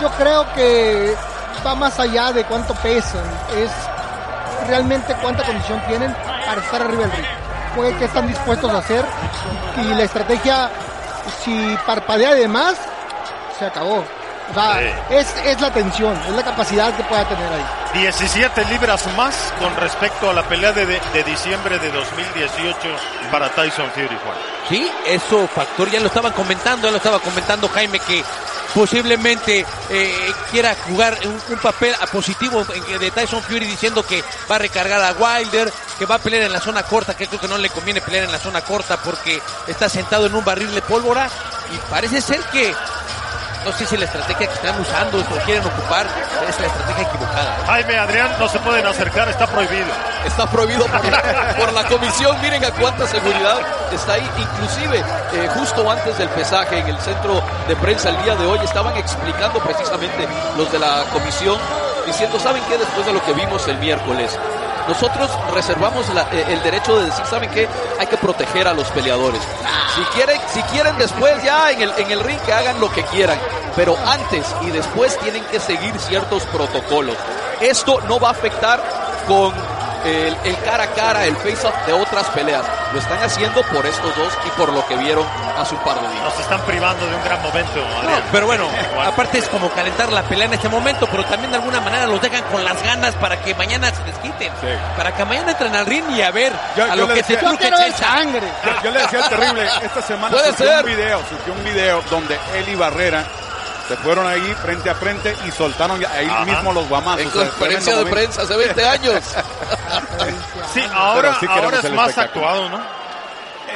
yo creo que va más allá de cuánto pesan, es realmente cuánta condición tienen para estar arriba del ring, Pues, qué están dispuestos a hacer y la estrategia, si parpadea de más, se acabó. O sea, es, es la tensión, es la capacidad que pueda tener ahí. 17 libras más con respecto a la pelea de, de- diciembre de 2018 para Tyson Fury, Juan. Sí, eso factor, ya lo estaban comentando, ya lo estaba comentando Jaime que posiblemente eh, quiera jugar un, papel positivo de Tyson Fury diciendo que va a recargar a Wilder, que va a pelear en la zona corta, que creo que no le conviene pelear en la zona corta porque está sentado en un barril de pólvora y parece ser que no sé si la estrategia que están usando o quieren ocupar es la estrategia equivocada. ¿eh? Jaime, Adrián, no se pueden acercar, está prohibido. Está prohibido por la, por la comisión. Miren a cuánta seguridad está ahí. Inclusive, eh, justo antes del pesaje en el centro de prensa el día de hoy, estaban explicando precisamente los de la comisión, diciendo, ¿saben qué? Después de lo que vimos el miércoles, nosotros reservamos eh, el derecho de decir, ¿saben qué? Hay que proteger a los peleadores. Si quieren, si quieren después ya en el, en el ring que hagan lo que quieran, pero antes y después tienen que seguir ciertos protocolos. Esto no va a afectar con el, el cara a cara, el face-off de otras peleas. Lo están haciendo por estos dos y por lo que vieron hace un par de días. Nos están privando de un gran momento, Adrián. Pero bueno, aparte es como calentar la pelea en este momento, pero también de alguna manera los dejan con las ganas para que mañana se desquiten. Para que mañana entren al ring y a ver Yo- a yo lo que se decía- truje Yo quiero Checha. Yo, yo le decía al terrible, esta semana surgió ser. un video, surgió un video donde y Barrera se fueron ahí frente a frente y soltaron ya- ahí Ajá. mismo los guamazos. En conferencia de prensa hace 20 años. Sí, ahora, Pero sí ahora es el más actuado, ¿no?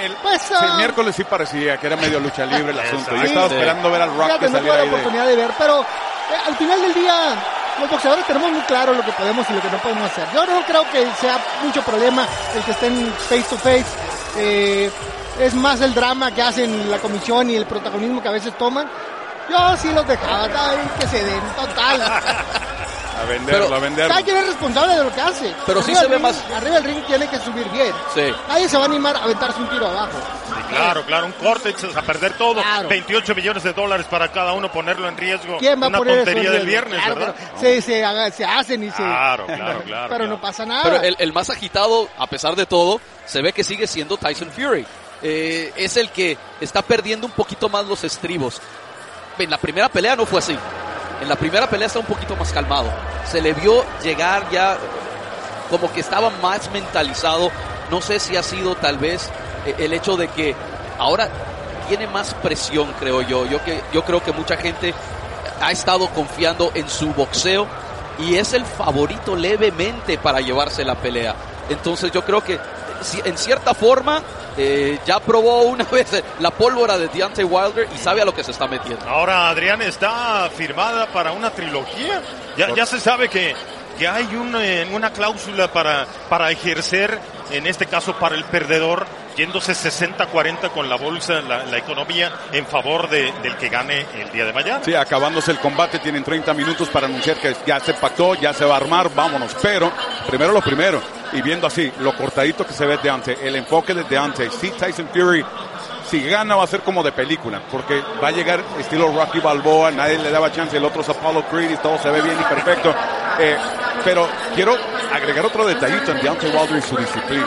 El, Pues, sí, ah, el miércoles sí parecía que era medio lucha libre el asunto. Yo estaba Sí. esperando ver al Rock que saliera la ahí de... oportunidad de ver, pero eh, al final del día los boxeadores tenemos muy claro lo que podemos y lo que no podemos hacer. Yo no creo que sea mucho problema el que estén face to face. Eh, es más el drama que hacen la comisión y el protagonismo que a veces toman. Yo sí los dejaba, ay, que se den, total. A venderlo, Pero- a venderlo. Cada quien es responsable de lo que hace. Pero sí Arriba se del ve ring- más- Arriba del ring tiene que subir bien. Sí. Nadie se va a animar a aventarse un tiro abajo. Sí, claro, claro, un corte, a perder todo. 28 millones de dólares para cada uno, ponerlo en riesgo. ¿Quién va a Una poner eso tontería en del viernes, Claro, ¿verdad? pero Se, se, haga- se hacen y se... Claro, claro, claro. pero no pasa nada. Pero el, el más agitado, a pesar de todo, se ve que sigue siendo Tyson Fury. Eh, es el que está perdiendo un poquito más los estribos. En la primera pelea no fue así. En la primera pelea está un poquito más calmado. Se le vio llegar ya como que estaba más mentalizado. No sé si ha sido tal vez eh, el hecho de que ahora tiene más presión, creo yo. Yo, que, yo creo que mucha gente ha estado confiando en su boxeo y es el favorito levemente para llevarse la pelea. Entonces yo creo que en cierta forma eh, ya probó una vez la pólvora de Deontay Wilder y sabe a lo que se está metiendo. Ahora, Adrián, está firmada para una trilogía. Ya, se sabe que, que hay una, una cláusula para, para ejercer, en este caso para el perdedor, yéndose 60-40 con la bolsa, la, economía, en favor de, del que gane el día de mañana. Sí, acabándose el combate, tienen 30 minutos para anunciar que ya se pactó, ya se va a armar, vámonos. Pero, primero lo primero, y viendo así, lo cortadito que se ve de antes, el enfoque de Deontay, sí, Tyson Fury, si gana va a ser como de película, porque va a llegar estilo Rocky Balboa, nadie le daba chance, el otro es Apollo Creed y todo se ve bien y perfecto. Eh, pero quiero agregar otro detallito en Deontay Wilder y su disciplina.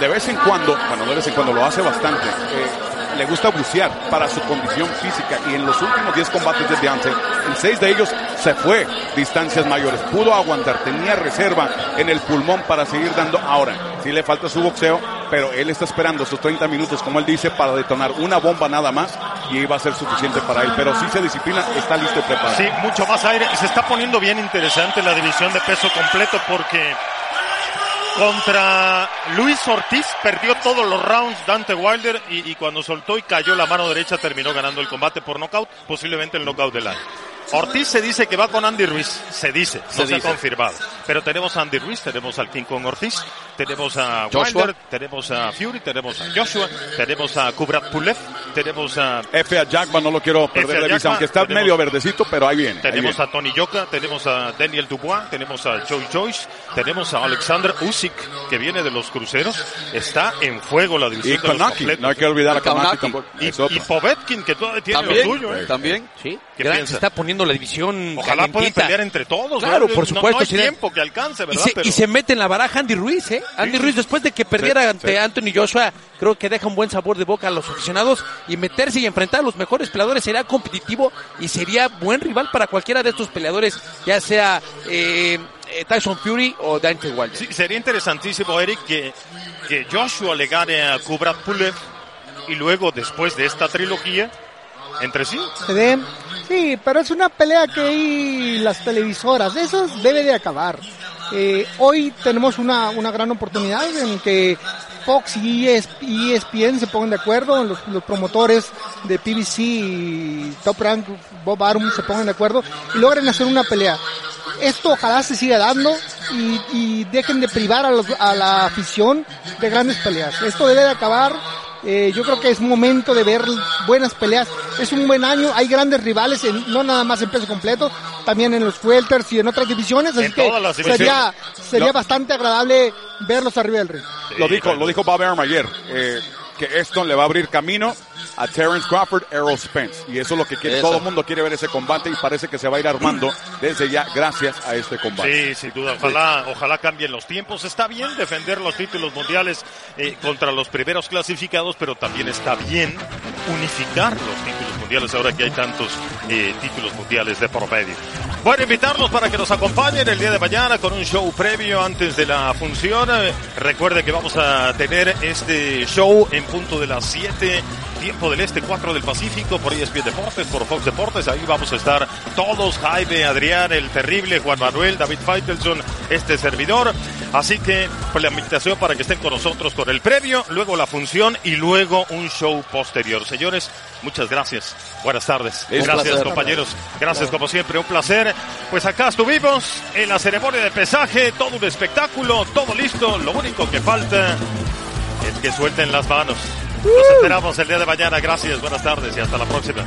De vez en cuando, bueno, de vez en cuando lo hace bastante, eh, le gusta bucear para su condición física y en los últimos 10 combates de Deontay, en 6 de ellos se fue distancias mayores, pudo aguantar, tenía reserva en el pulmón para seguir dando. Ahora, sí le falta su boxeo, pero él está esperando sus 30 minutos, como él dice, para detonar una bomba nada más y va a ser suficiente para él. Pero si se disciplina, está listo y preparado. Sí, mucho más aire. Se está poniendo bien interesante la división de peso completo porque contra Luis Ortiz perdió todos los rounds Dante Wilder y, cuando soltó y cayó la mano derecha terminó ganando el combate por nocaut, posiblemente el nocaut del año. Ortiz se dice que va con Andy Ruiz, se dice, Se no se, dice. ha confirmado. Pero tenemos a Andy Ruiz, tenemos al King Kong Ortiz, tenemos a Joshua. Wilder, tenemos a Fury, tenemos a Joshua, tenemos a Kubrat Pulev, tenemos a F a Jackman no lo quiero perder de vista, Jackman, aunque está tenemos- medio verdecito, pero ahí viene. ahí tenemos viene. a Tony Yoka, tenemos a Daniel Dubois, tenemos a Joey Joyce, tenemos a Alexander Usyk, que viene de los cruceros. Está en fuego la división Y de los Konaki, completos. no hay que olvidar a Konaki. tampoco. Y, y Povetkin, que todavía tiene También, lo suyo. ¿eh? también. Sí, ¿Qué gran- piensa? se está poniendo la división Ojalá puedan pelear entre todos. Claro, ¿no? por No- supuesto, No, hay sería- tiempo que alcance, Y ¿verdad? se, Pero- y se mete en la baraja Andy Ruiz, ¿eh? Andy Ruiz, después de que perdiera Sí, ante sí. Anthony Joshua, creo que deja un buen sabor de boca a los aficionados y meterse y enfrentar a los mejores peleadores sería competitivo y sería buen rival para cualquiera de estos peleadores, ya sea eh, eh, Tyson Fury o Dante Wilder. Sí, sería interesantísimo, Eric, que, que Joshua le gane a Kubrat Pulev y luego, después de esta trilogía, entre sí. Sí, pero es una pelea que hay las televisoras. Eso debe de acabar. Eh, hoy tenemos una, una gran oportunidad en que Fox y ES ESPN se pongan de acuerdo, los, los promotores de PBC y Top Rank, Bob Arum se pongan de acuerdo y logren hacer una pelea. Esto ojalá se siga dando y, y dejen de privar a, los- a la afición de grandes peleas. Esto debe de acabar. Eh, yo creo que es momento de ver buenas peleas. Es un buen año, hay grandes rivales, en- no nada más en peso completo, también en los welters y en otras divisiones, así En que todas las sería, divisiones. sería Lo- bastante agradable verlos arriba del ring. Lo dijo, lo dijo Bob Arum ayer, eh, que esto le va a abrir camino a Terence Crawford, Errol Spence. Y eso es lo que quiere, Eso. todo el mundo quiere ver ese combate y parece que se va a ir armando desde ya gracias a este combate. Sí, sin duda. Ojalá, ojalá cambien los tiempos. Está bien defender los títulos mundiales eh, contra los primeros clasificados, pero también está bien unificar los títulos mundiales ahora que hay tantos eh, títulos mundiales de por medio. Bueno, invitarlos para que nos acompañen el día de mañana con un show previo antes de la función. Eh, recuerde que vamos a tener este show en punto de las 7, tiempo del este, 4 del Pacífico, por ESPN Deportes, por Fox Deportes. Ahí vamos a estar todos, Jaime, Adrián, el terrible, Juan Manuel, David Feitelson, este servidor. Así que pues, la invitación para que estén con nosotros con el previo, luego la función y luego un show posterior. Señores, muchas gracias. Buenas tardes. Gracias, placer. compañeros. Gracias, como siempre, un placer. Pues acá estuvimos en la ceremonia de pesaje, todo un espectáculo, todo listo. Lo único que falta es que suelten las manos. Nos esperamos el día de mañana. Gracias, buenas tardes y hasta la próxima.